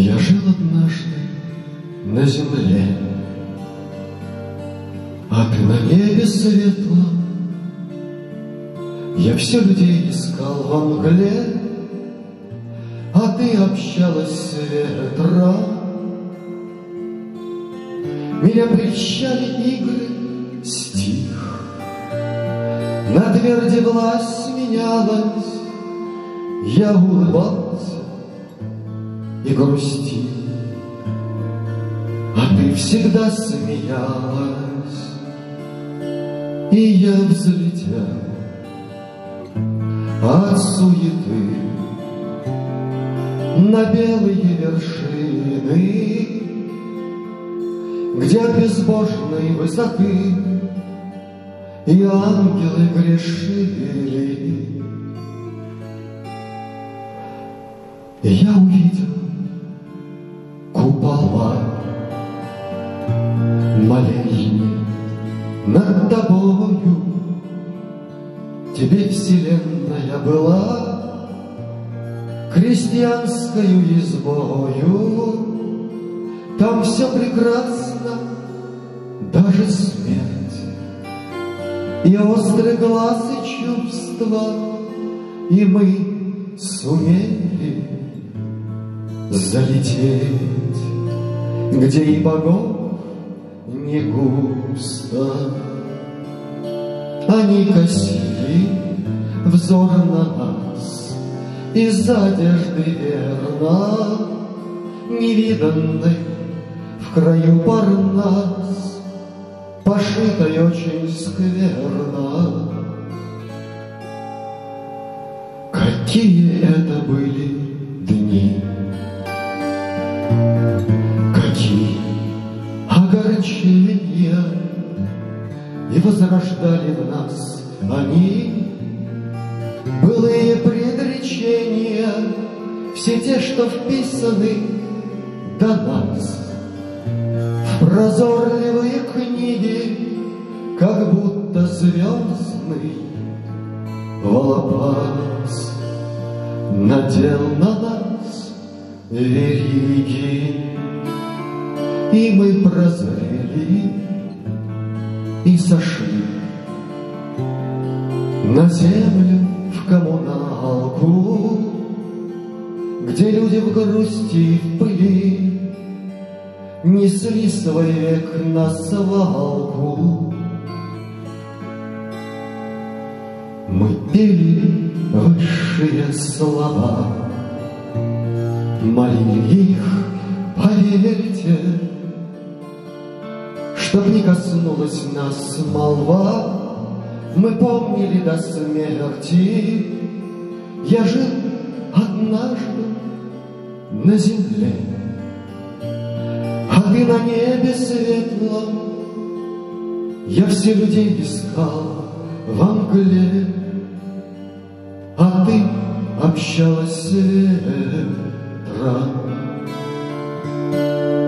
Я жил однажды на земле, А ты на небе светлом. Я все людей искал во мгле, А ты общалась с ветром. Меня прельщали игры стих, На тверде власть менялась, Я улыбался и грустил, А ты всегда смеялась, И я взлетел от суеты На белые вершины, Где от безбожной высоты И ангелы грешили. Я увидел моления над тобою. Тебе вселенная была крестьянскою избою. Там все прекрасно, даже смерть. И острый глаз и чувства, и мы сумели залететь, где и богов не густо. Они косили взор на нас из одежды верно невиданной в краю парнас, пошитой очень скверно. Какие это были огорчения. И возрождали в нас они Былые предречения Все те, что вписаны до нас. В прозорливые книги Как будто звездный волопас Надел на нас вериги, И мы прозрели и сошли На землю в коммуналку, Где люди в грусти в пыли Несли свой век на свалку. Мы пели высшие слова, Молили их, поверьте, Чтоб не коснулась нас молва, Мы помнили до смерти. Я жил однажды на земле, А ты на небе светлом. Я все людей искал во мгле, А ты общалась с ветром. Música